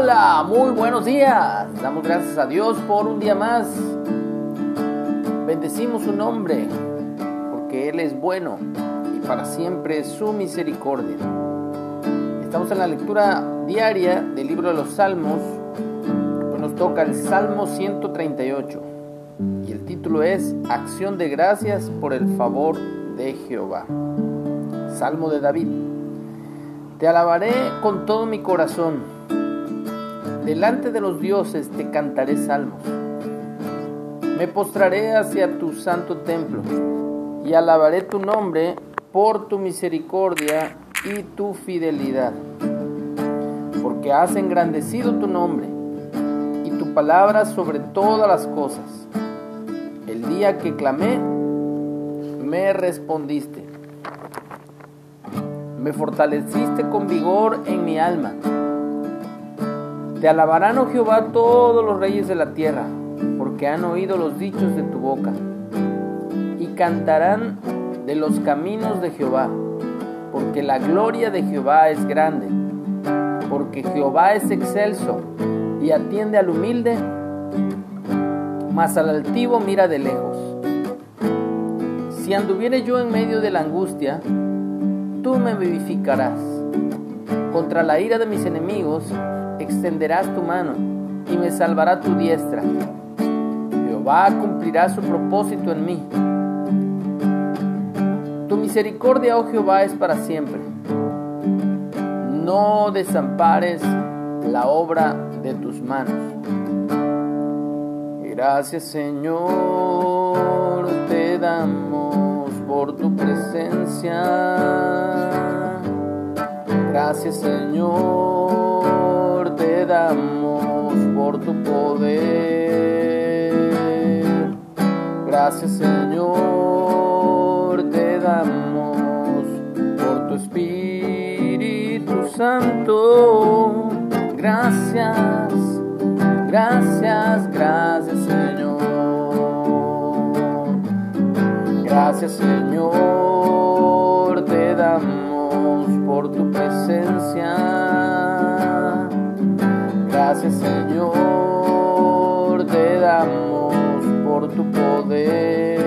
Hola, muy buenos días. Damos gracias a Dios por un día más. Bendecimos su nombre, porque Él es bueno y para siempre su misericordia. Estamos en la lectura diaria del libro de los Salmos. Nos toca el Salmo 138 y el título es Acción de gracias por el favor de Jehová. Salmo de David. Te alabaré con todo mi corazón Delante de los dioses te cantaré salmos. Me postraré hacia tu santo templo y alabaré tu nombre por tu misericordia y tu fidelidad. Porque has engrandecido tu nombre y tu palabra sobre todas las cosas. El día que clamé, me respondiste. Me fortaleciste con vigor en mi alma te alabarán, oh Jehová, todos los reyes de la tierra, porque han oído los dichos de tu boca. Y cantarán de los caminos de Jehová, porque la gloria de Jehová es grande, porque Jehová es excelso y atiende al humilde, mas al altivo mira de lejos. Si anduviere yo en medio de la angustia, tú me vivificarás. Contra la ira de mis enemigos, extenderás tu mano y me salvará tu diestra. Jehová cumplirá su propósito en mí. Tu misericordia, oh Jehová, es para siempre. No desampares la obra de tus manos. Gracias Señor, te damos por tu presencia. Gracias Señor te damos por tu poder. Gracias Señor, te damos por tu Espíritu Santo. Gracias, gracias, gracias Señor. Gracias Señor, te damos por tu presencia. Gracias Señor, te damos por tu poder.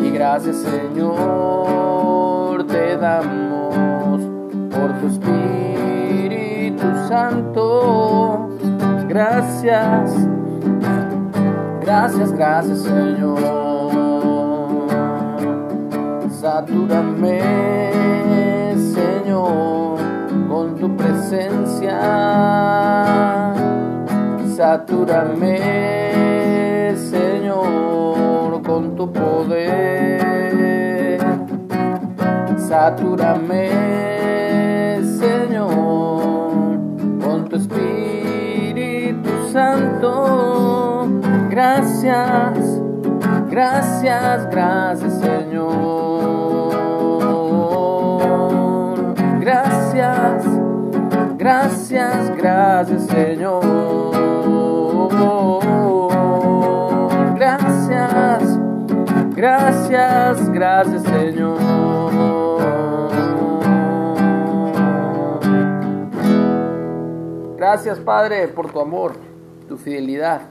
Y gracias Señor, te damos por tu Espíritu Santo. Gracias, gracias, gracias Señor. Satúrame, Satúrame, Señor, con tu poder. Satúrame, Señor, con tu Espíritu Santo. Gracias, gracias, gracias, Señor. Gracias Gracias, gracias Señor. Gracias, gracias Señor. Gracias Padre por tu amor, tu fidelidad.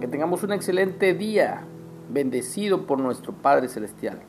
Que tengamos un excelente día, bendecido por nuestro Padre Celestial.